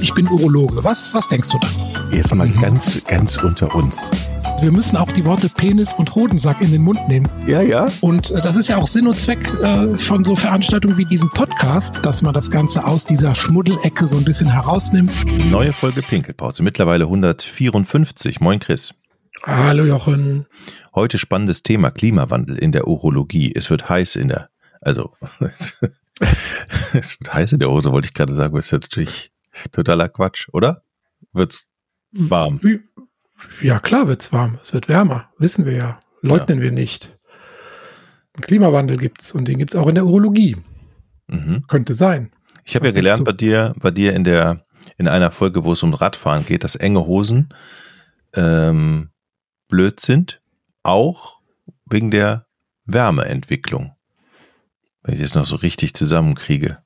ich bin Urologe. Was, was denkst du dann? Jetzt mal mhm. ganz, ganz unter uns. Wir müssen auch die Worte Penis und Hodensack in den Mund nehmen. Ja, ja. Und äh, das ist ja auch Sinn und Zweck äh, von so Veranstaltungen wie diesem Podcast, dass man das Ganze aus dieser Schmuddelecke so ein bisschen herausnimmt. Neue Folge Pinkelpause, mittlerweile 154. Moin Chris. Hallo Jochen. Heute spannendes Thema Klimawandel in der Urologie. Es wird heiß in der, also es wird heiß in der Hose, wollte ich gerade sagen, das ist ja natürlich totaler Quatsch, oder? Wird's warm? Ja, klar wird's warm. Es wird wärmer. Wissen wir ja. Leugnen ja. wir nicht. Einen Klimawandel gibt's und den gibt's auch in der Urologie. Mhm. Könnte sein. Ich habe ja gelernt bei dir, bei dir in der, in einer Folge, wo es um Radfahren geht, dass enge Hosen ähm, blöd sind, auch wegen der Wärmeentwicklung. Wenn ich das noch so richtig zusammenkriege.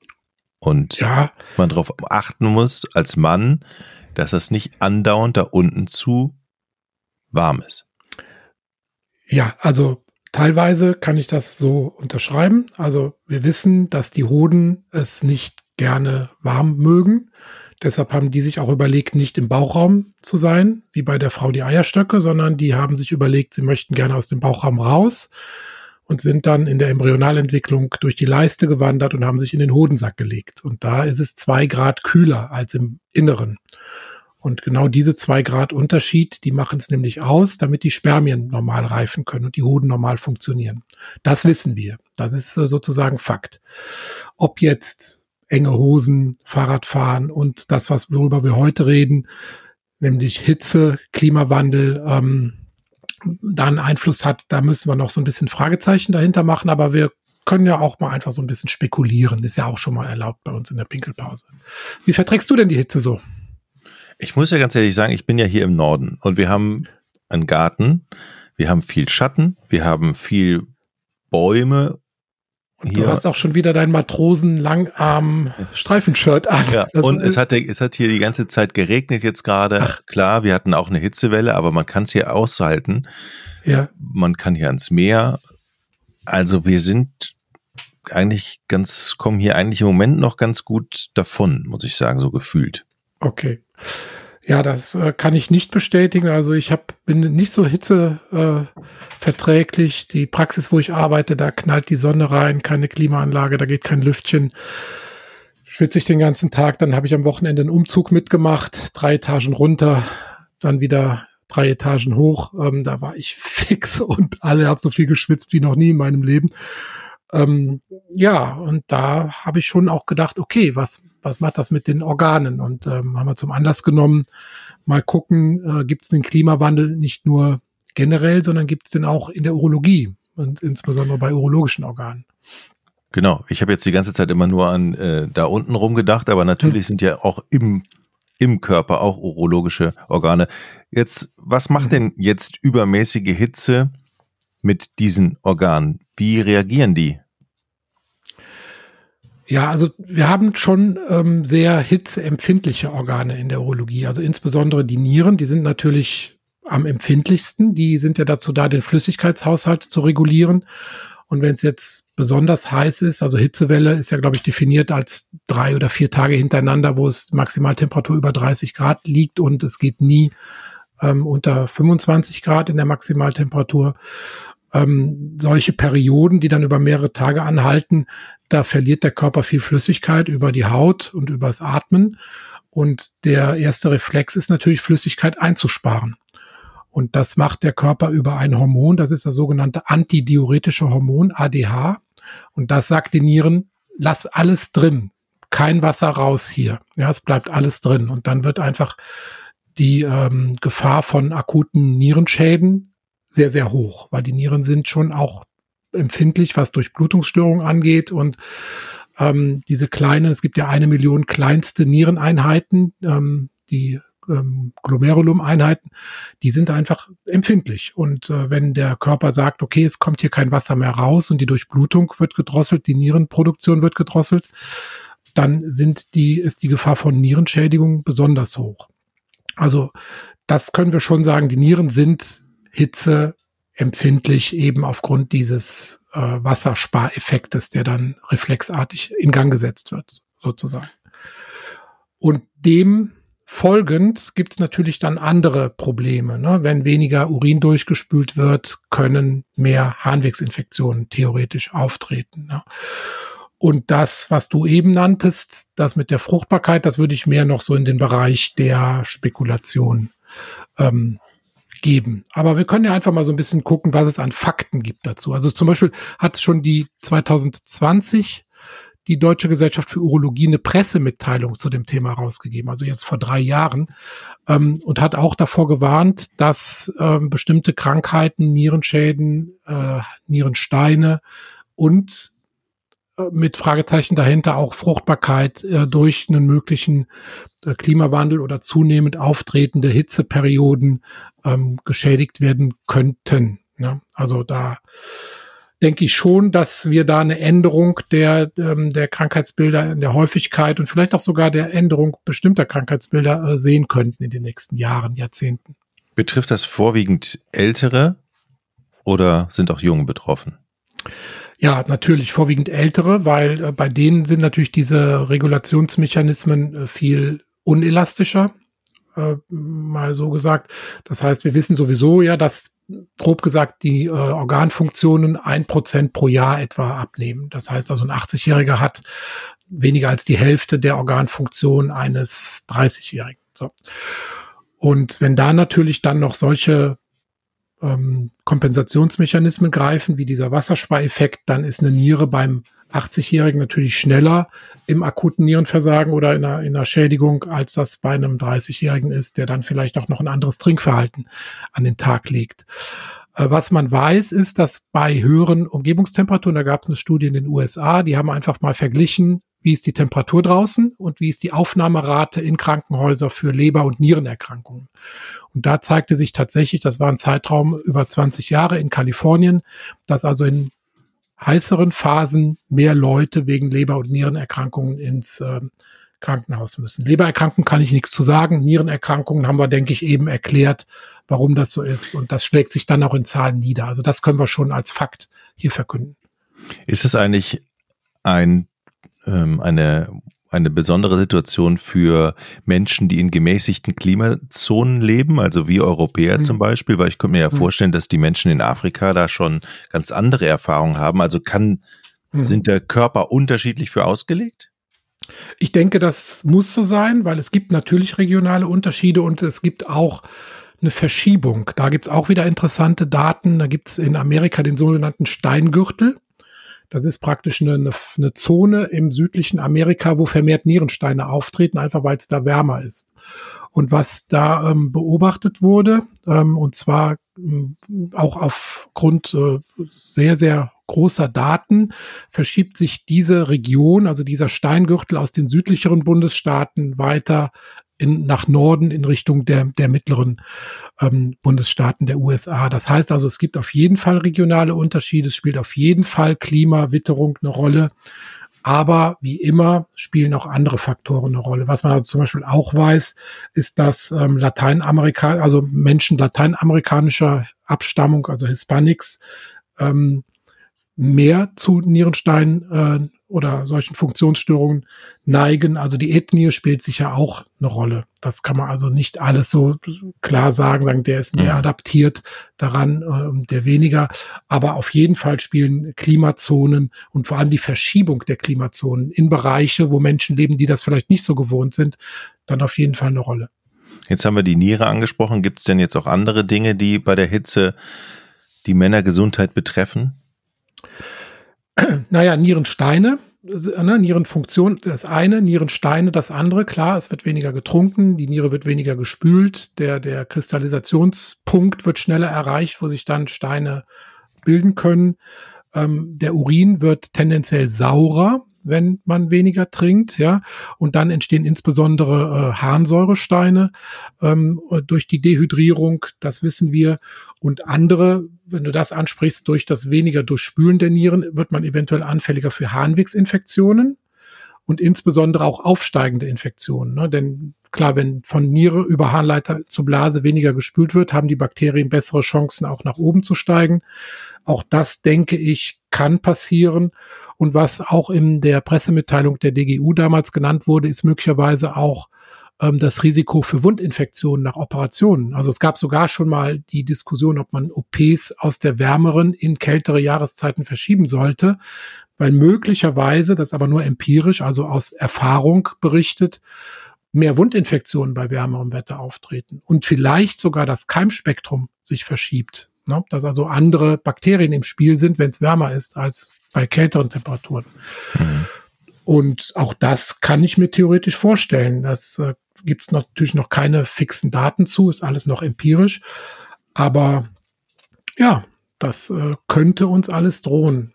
Und ja. man darauf achten muss, als Mann, dass das nicht andauernd da unten zu warm ist. Ja, also teilweise kann ich das so unterschreiben. Also wir wissen, dass die Hoden es nicht gerne warm mögen. Deshalb haben die sich auch überlegt, nicht im Bauchraum zu sein, wie bei der Frau die Eierstöcke, sondern die haben sich überlegt, sie möchten gerne aus dem Bauchraum raus und sind dann in der Embryonalentwicklung durch die Leiste gewandert und haben sich in den Hodensack gelegt. Und da ist es zwei Grad kühler als im Inneren. Und genau diese zwei Grad Unterschied, die machen es nämlich aus, damit die Spermien normal reifen können und die Hoden normal funktionieren. Das wissen wir. Das ist äh, sozusagen Fakt. Ob jetzt enge Hosen, Fahrradfahren und das, was worüber wir heute reden, nämlich Hitze, Klimawandel, ähm, da einen Einfluss hat, da müssen wir noch so ein bisschen Fragezeichen dahinter machen, aber wir können ja auch mal einfach so ein bisschen spekulieren. Ist ja auch schon mal erlaubt bei uns in der Pinkelpause. Wie verträgst du denn die Hitze so? Ich muss ja ganz ehrlich sagen, ich bin ja hier im Norden und wir haben einen Garten, wir haben viel Schatten, wir haben viel Bäume. Und du hast auch schon wieder dein Matrosen-Langarm-Streifenshirt an. Ja, und es hat, es hat hier die ganze Zeit geregnet jetzt gerade. Ach. Klar, wir hatten auch eine Hitzewelle, aber man kann es hier aushalten. Ja. Man kann hier ans Meer. Also wir sind eigentlich ganz, kommen hier eigentlich im Moment noch ganz gut davon, muss ich sagen, so gefühlt. Okay. Ja, das äh, kann ich nicht bestätigen. Also ich hab, bin nicht so hitzeverträglich. Äh, die Praxis, wo ich arbeite, da knallt die Sonne rein, keine Klimaanlage, da geht kein Lüftchen. Schwitze ich den ganzen Tag. Dann habe ich am Wochenende einen Umzug mitgemacht, drei Etagen runter, dann wieder drei Etagen hoch. Ähm, da war ich fix und alle habe so viel geschwitzt wie noch nie in meinem Leben. Ähm, ja, und da habe ich schon auch gedacht, okay, was, was macht das mit den Organen? Und ähm, haben wir zum Anlass genommen, mal gucken, äh, gibt es den Klimawandel nicht nur generell, sondern gibt es den auch in der Urologie und insbesondere bei urologischen Organen. Genau, ich habe jetzt die ganze Zeit immer nur an äh, da unten rum gedacht, aber natürlich hm. sind ja auch im, im Körper auch urologische Organe. Jetzt, was macht hm. denn jetzt übermäßige Hitze mit diesen Organen? Wie reagieren die? Ja, also wir haben schon ähm, sehr hitzeempfindliche Organe in der Urologie. Also insbesondere die Nieren, die sind natürlich am empfindlichsten. Die sind ja dazu da, den Flüssigkeitshaushalt zu regulieren. Und wenn es jetzt besonders heiß ist, also Hitzewelle ist ja, glaube ich, definiert als drei oder vier Tage hintereinander, wo es Maximaltemperatur über 30 Grad liegt und es geht nie ähm, unter 25 Grad in der Maximaltemperatur ähm, solche Perioden, die dann über mehrere Tage anhalten, da verliert der Körper viel Flüssigkeit über die Haut und übers Atmen. Und der erste Reflex ist natürlich Flüssigkeit einzusparen. Und das macht der Körper über ein Hormon, das ist das sogenannte antidiuretische Hormon, ADH. Und das sagt den Nieren, lass alles drin, kein Wasser raus hier. Ja, es bleibt alles drin. Und dann wird einfach die ähm, Gefahr von akuten Nierenschäden sehr, sehr hoch, weil die Nieren sind schon auch empfindlich, was Durchblutungsstörungen angeht und ähm, diese kleinen, es gibt ja eine Million kleinste Niereneinheiten, ähm, die ähm, Glomerulum-Einheiten, die sind einfach empfindlich. Und äh, wenn der Körper sagt, okay, es kommt hier kein Wasser mehr raus und die Durchblutung wird gedrosselt, die Nierenproduktion wird gedrosselt, dann sind die, ist die Gefahr von Nierenschädigung besonders hoch. Also das können wir schon sagen, die Nieren sind Hitze empfindlich eben aufgrund dieses äh, Wasserspareffektes, der dann reflexartig in Gang gesetzt wird, sozusagen. Und dem folgend gibt es natürlich dann andere Probleme. Ne? Wenn weniger Urin durchgespült wird, können mehr Harnwegsinfektionen theoretisch auftreten. Ne? Und das, was du eben nanntest, das mit der Fruchtbarkeit, das würde ich mehr noch so in den Bereich der Spekulation ähm, geben. Aber wir können ja einfach mal so ein bisschen gucken, was es an Fakten gibt dazu. Also zum Beispiel hat schon die 2020 die Deutsche Gesellschaft für Urologie eine Pressemitteilung zu dem Thema rausgegeben, also jetzt vor drei Jahren, ähm, und hat auch davor gewarnt, dass ähm, bestimmte Krankheiten, Nierenschäden, äh, Nierensteine und mit Fragezeichen dahinter auch Fruchtbarkeit äh, durch einen möglichen äh, Klimawandel oder zunehmend auftretende Hitzeperioden ähm, geschädigt werden könnten. Ne? Also da denke ich schon, dass wir da eine Änderung der, ähm, der Krankheitsbilder in der Häufigkeit und vielleicht auch sogar der Änderung bestimmter Krankheitsbilder äh, sehen könnten in den nächsten Jahren, Jahrzehnten. Betrifft das vorwiegend Ältere oder sind auch Junge betroffen? Ja, natürlich vorwiegend ältere, weil äh, bei denen sind natürlich diese Regulationsmechanismen äh, viel unelastischer, äh, mal so gesagt. Das heißt, wir wissen sowieso ja, dass grob gesagt die äh, Organfunktionen ein Prozent pro Jahr etwa abnehmen. Das heißt also, ein 80-Jähriger hat weniger als die Hälfte der Organfunktion eines 30-Jährigen. So. Und wenn da natürlich dann noch solche ähm, Kompensationsmechanismen greifen, wie dieser Wasserspareffekt, dann ist eine Niere beim 80-Jährigen natürlich schneller im akuten Nierenversagen oder in einer, in einer Schädigung, als das bei einem 30-Jährigen ist, der dann vielleicht auch noch ein anderes Trinkverhalten an den Tag legt. Äh, was man weiß, ist, dass bei höheren Umgebungstemperaturen, da gab es eine Studie in den USA, die haben einfach mal verglichen, wie ist die Temperatur draußen und wie ist die Aufnahmerate in Krankenhäuser für Leber- und Nierenerkrankungen. Und da zeigte sich tatsächlich, das war ein Zeitraum über 20 Jahre in Kalifornien, dass also in heißeren Phasen mehr Leute wegen Leber- und Nierenerkrankungen ins äh, Krankenhaus müssen. Lebererkrankungen kann ich nichts zu sagen. Nierenerkrankungen haben wir, denke ich, eben erklärt, warum das so ist. Und das schlägt sich dann auch in Zahlen nieder. Also das können wir schon als Fakt hier verkünden. Ist es eigentlich ein, ähm, eine eine besondere Situation für Menschen, die in gemäßigten Klimazonen leben, also wie Europäer mhm. zum Beispiel, weil ich könnte mir ja mhm. vorstellen, dass die Menschen in Afrika da schon ganz andere Erfahrungen haben. Also kann, mhm. sind der Körper unterschiedlich für ausgelegt? Ich denke, das muss so sein, weil es gibt natürlich regionale Unterschiede und es gibt auch eine Verschiebung. Da gibt es auch wieder interessante Daten. Da gibt es in Amerika den sogenannten Steingürtel. Das ist praktisch eine, eine Zone im südlichen Amerika, wo vermehrt Nierensteine auftreten, einfach weil es da wärmer ist. Und was da ähm, beobachtet wurde, ähm, und zwar ähm, auch aufgrund äh, sehr, sehr großer Daten, verschiebt sich diese Region, also dieser Steingürtel aus den südlicheren Bundesstaaten weiter in, nach Norden in Richtung der, der mittleren ähm, Bundesstaaten der USA. Das heißt also, es gibt auf jeden Fall regionale Unterschiede, es spielt auf jeden Fall Klima, Witterung eine Rolle. Aber wie immer spielen auch andere Faktoren eine Rolle. Was man also zum Beispiel auch weiß, ist, dass ähm, Lateinamerikaner, also Menschen lateinamerikanischer Abstammung, also Hispanics, ähm, mehr zu Nierenstein äh, oder solchen Funktionsstörungen neigen. Also die Ethnie spielt sicher auch eine Rolle. Das kann man also nicht alles so klar sagen, sagen, der ist mehr ja. adaptiert daran, äh, der weniger. Aber auf jeden Fall spielen Klimazonen und vor allem die Verschiebung der Klimazonen in Bereiche, wo Menschen leben, die das vielleicht nicht so gewohnt sind, dann auf jeden Fall eine Rolle. Jetzt haben wir die Niere angesprochen. Gibt es denn jetzt auch andere Dinge, die bei der Hitze die Männergesundheit betreffen? naja, Nierensteine, ne, Nierenfunktion das eine, Nierensteine das andere. Klar, es wird weniger getrunken, die Niere wird weniger gespült, der, der Kristallisationspunkt wird schneller erreicht, wo sich dann Steine bilden können. Ähm, der Urin wird tendenziell saurer, wenn man weniger trinkt, ja. Und dann entstehen insbesondere äh, Harnsäuresteine ähm, durch die Dehydrierung, das wissen wir. Und andere, wenn du das ansprichst, durch das weniger Durchspülen der Nieren wird man eventuell anfälliger für Harnwegsinfektionen. Und insbesondere auch aufsteigende Infektionen. Ne? Denn klar, wenn von Niere über Harnleiter zu Blase weniger gespült wird, haben die Bakterien bessere Chancen, auch nach oben zu steigen. Auch das, denke ich, kann passieren. Und was auch in der Pressemitteilung der DGU damals genannt wurde, ist möglicherweise auch ähm, das Risiko für Wundinfektionen nach Operationen. Also es gab sogar schon mal die Diskussion, ob man OPs aus der wärmeren in kältere Jahreszeiten verschieben sollte, weil möglicherweise, das aber nur empirisch, also aus Erfahrung berichtet, mehr Wundinfektionen bei wärmerem Wetter auftreten und vielleicht sogar das Keimspektrum sich verschiebt. Ne? Dass also andere Bakterien im Spiel sind, wenn es wärmer ist, als bei kälteren Temperaturen. Mhm. Und auch das kann ich mir theoretisch vorstellen. Das äh, gibt es natürlich noch keine fixen Daten zu, ist alles noch empirisch. Aber ja, das äh, könnte uns alles drohen.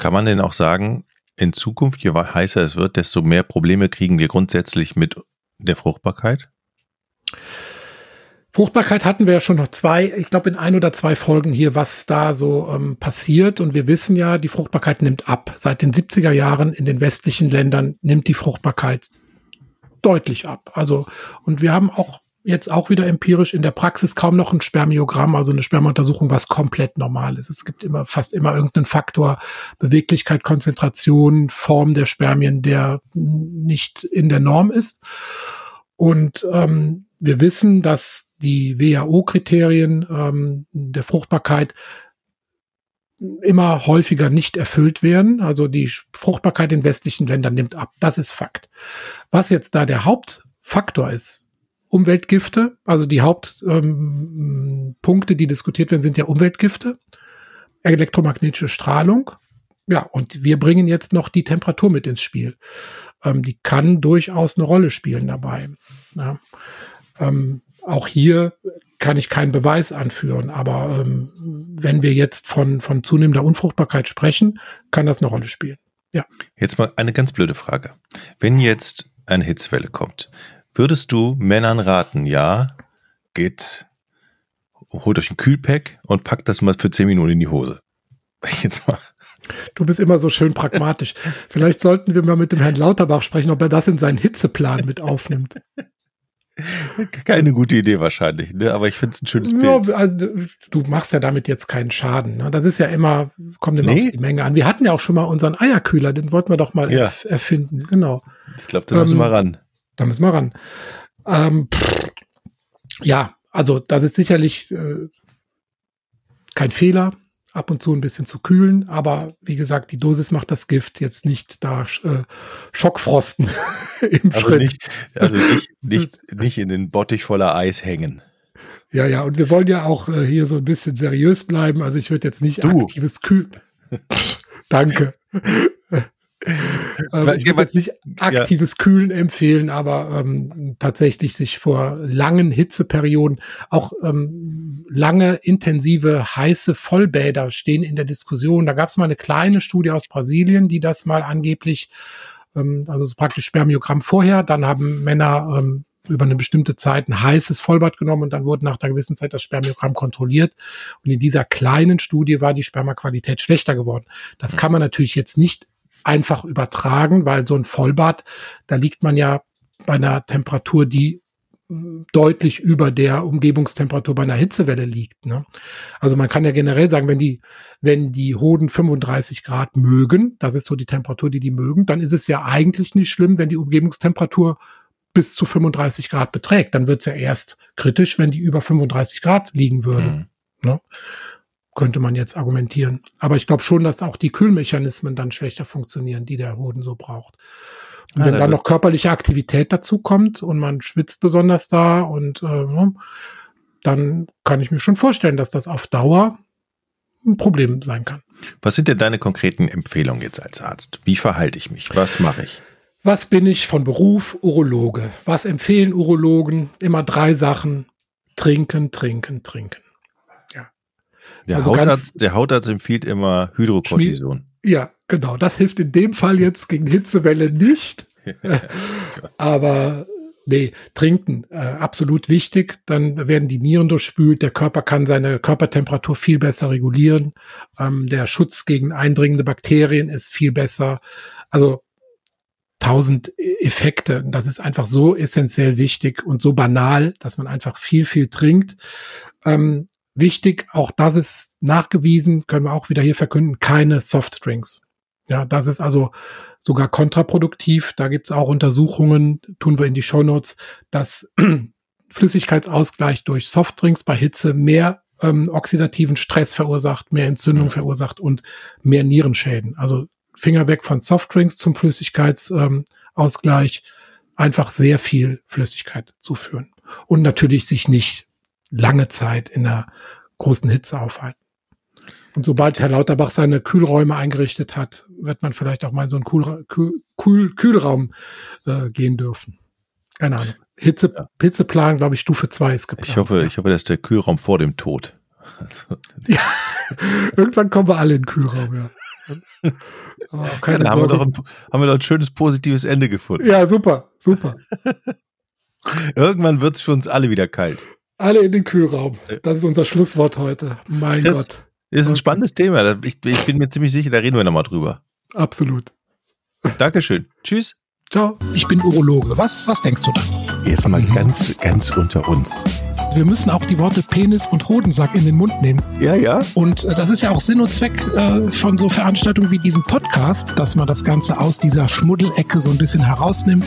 Kann man denn auch sagen, in Zukunft, je heißer es wird, desto mehr Probleme kriegen wir grundsätzlich mit der Fruchtbarkeit? Fruchtbarkeit hatten wir ja schon noch zwei, ich glaube in ein oder zwei Folgen hier, was da so ähm, passiert. Und wir wissen ja, die Fruchtbarkeit nimmt ab. Seit den 70er Jahren in den westlichen Ländern nimmt die Fruchtbarkeit deutlich ab. Also, und wir haben auch jetzt auch wieder empirisch in der Praxis kaum noch ein Spermiogramm, also eine Spermauntersuchung, was komplett normal ist. Es gibt immer fast immer irgendeinen Faktor, Beweglichkeit, Konzentration, Form der Spermien, der nicht in der Norm ist. Und ähm, wir wissen, dass die WHO-Kriterien ähm, der Fruchtbarkeit immer häufiger nicht erfüllt werden. Also die Fruchtbarkeit in westlichen Ländern nimmt ab. Das ist Fakt. Was jetzt da der Hauptfaktor ist, Umweltgifte, also die Hauptpunkte, ähm, die diskutiert werden, sind ja Umweltgifte, elektromagnetische Strahlung. Ja, und wir bringen jetzt noch die Temperatur mit ins Spiel. Ähm, die kann durchaus eine Rolle spielen dabei. Ja. Ähm, auch hier kann ich keinen Beweis anführen, aber ähm, wenn wir jetzt von, von zunehmender Unfruchtbarkeit sprechen, kann das eine Rolle spielen. Ja. Jetzt mal eine ganz blöde Frage. Wenn jetzt eine Hitzwelle kommt, würdest du Männern raten, ja, geht, holt euch ein Kühlpack und packt das mal für zehn Minuten in die Hose? Jetzt mal. Du bist immer so schön pragmatisch. Vielleicht sollten wir mal mit dem Herrn Lauterbach sprechen, ob er das in seinen Hitzeplan mit aufnimmt. Keine gute Idee wahrscheinlich, ne? aber ich finde es ein schönes Bild. Ja, also, du machst ja damit jetzt keinen Schaden. Ne? Das ist ja immer, kommt immer nee. auf die Menge an. Wir hatten ja auch schon mal unseren Eierkühler, den wollten wir doch mal ja. erf erfinden. Genau. Ich glaube, da müssen ähm, wir ran. Da müssen wir ran. Ähm, ja, also das ist sicherlich äh, kein Fehler ab und zu ein bisschen zu kühlen. Aber wie gesagt, die Dosis macht das Gift jetzt nicht da äh, Schockfrosten im also Schritt. Nicht, also nicht, nicht, nicht in den Bottich voller Eis hängen. Ja, ja, und wir wollen ja auch äh, hier so ein bisschen seriös bleiben. Also ich würde jetzt nicht du. aktives Kühlen. Danke. Ähm, ich würde jetzt nicht aktives ja. Kühlen empfehlen, aber ähm, tatsächlich sich vor langen Hitzeperioden, auch ähm, lange, intensive, heiße Vollbäder stehen in der Diskussion. Da gab es mal eine kleine Studie aus Brasilien, die das mal angeblich, ähm, also so praktisch Spermiogramm vorher, dann haben Männer ähm, über eine bestimmte Zeit ein heißes Vollbad genommen und dann wurde nach einer gewissen Zeit das Spermiogramm kontrolliert. Und in dieser kleinen Studie war die Spermaqualität schlechter geworden. Das kann man natürlich jetzt nicht einfach übertragen, weil so ein Vollbad, da liegt man ja bei einer Temperatur, die mm, deutlich über der Umgebungstemperatur bei einer Hitzewelle liegt. Ne? Also man kann ja generell sagen, wenn die, wenn die Hoden 35 Grad mögen, das ist so die Temperatur, die die mögen, dann ist es ja eigentlich nicht schlimm, wenn die Umgebungstemperatur bis zu 35 Grad beträgt. Dann wird es ja erst kritisch, wenn die über 35 Grad liegen würde. Mhm. Ne? Könnte man jetzt argumentieren. Aber ich glaube schon, dass auch die Kühlmechanismen dann schlechter funktionieren, die der Hoden so braucht. Und ah, wenn dann noch körperliche Aktivität dazu kommt und man schwitzt besonders da und äh, ne, dann kann ich mir schon vorstellen, dass das auf Dauer ein Problem sein kann. Was sind denn deine konkreten Empfehlungen jetzt als Arzt? Wie verhalte ich mich? Was mache ich? Was bin ich von Beruf? Urologe. Was empfehlen Urologen? Immer drei Sachen. Trinken, trinken, trinken. Der, also Hautarzt, der Hautarzt empfiehlt immer Hydrocortison. Ja, genau. Das hilft in dem Fall jetzt gegen Hitzewelle nicht. Aber nee, trinken, äh, absolut wichtig. Dann werden die Nieren durchspült. Der Körper kann seine Körpertemperatur viel besser regulieren. Ähm, der Schutz gegen eindringende Bakterien ist viel besser. Also tausend Effekte. Das ist einfach so essentiell wichtig und so banal, dass man einfach viel, viel trinkt. Ähm, wichtig, auch das ist nachgewiesen, können wir auch wieder hier verkünden, keine Softdrinks. Ja, das ist also sogar kontraproduktiv. Da gibt's auch Untersuchungen, tun wir in die Show Notes, dass Flüssigkeitsausgleich durch Softdrinks bei Hitze mehr ähm, oxidativen Stress verursacht, mehr Entzündung mhm. verursacht und mehr Nierenschäden. Also Finger weg von Softdrinks zum Flüssigkeitsausgleich. Ähm, einfach sehr viel Flüssigkeit zuführen. Und natürlich sich nicht lange Zeit in der großen Hitze aufhalten. Und sobald Herr Lauterbach seine Kühlräume eingerichtet hat, wird man vielleicht auch mal in so einen Kühl, Kühl, Kühlraum äh, gehen dürfen. Keine Ahnung. Hitze, ja. Hitzeplan, glaube ich, Stufe 2 ist geplant. Ich hoffe, ja. ich hoffe, das ist der Kühlraum vor dem Tod. ja, irgendwann kommen wir alle in den Kühlraum, ja. Oh, ja, dann haben wir, doch ein, haben wir doch ein schönes positives Ende gefunden. Ja, super, super. Irgendwann wird es für uns alle wieder kalt. Alle in den Kühlraum. Das ist unser Schlusswort heute. Mein das Gott. Ist ein spannendes Thema. Ich, ich bin mir ziemlich sicher, da reden wir nochmal drüber. Absolut. Dankeschön. Tschüss. Ciao. Ich bin Urologe. Was, was denkst du da? Jetzt mal mhm. ganz, ganz unter uns. Wir müssen auch die Worte Penis und Hodensack in den Mund nehmen. Ja, ja. Und äh, das ist ja auch Sinn und Zweck äh, von so Veranstaltungen wie diesem Podcast, dass man das Ganze aus dieser Schmuddelecke so ein bisschen herausnimmt.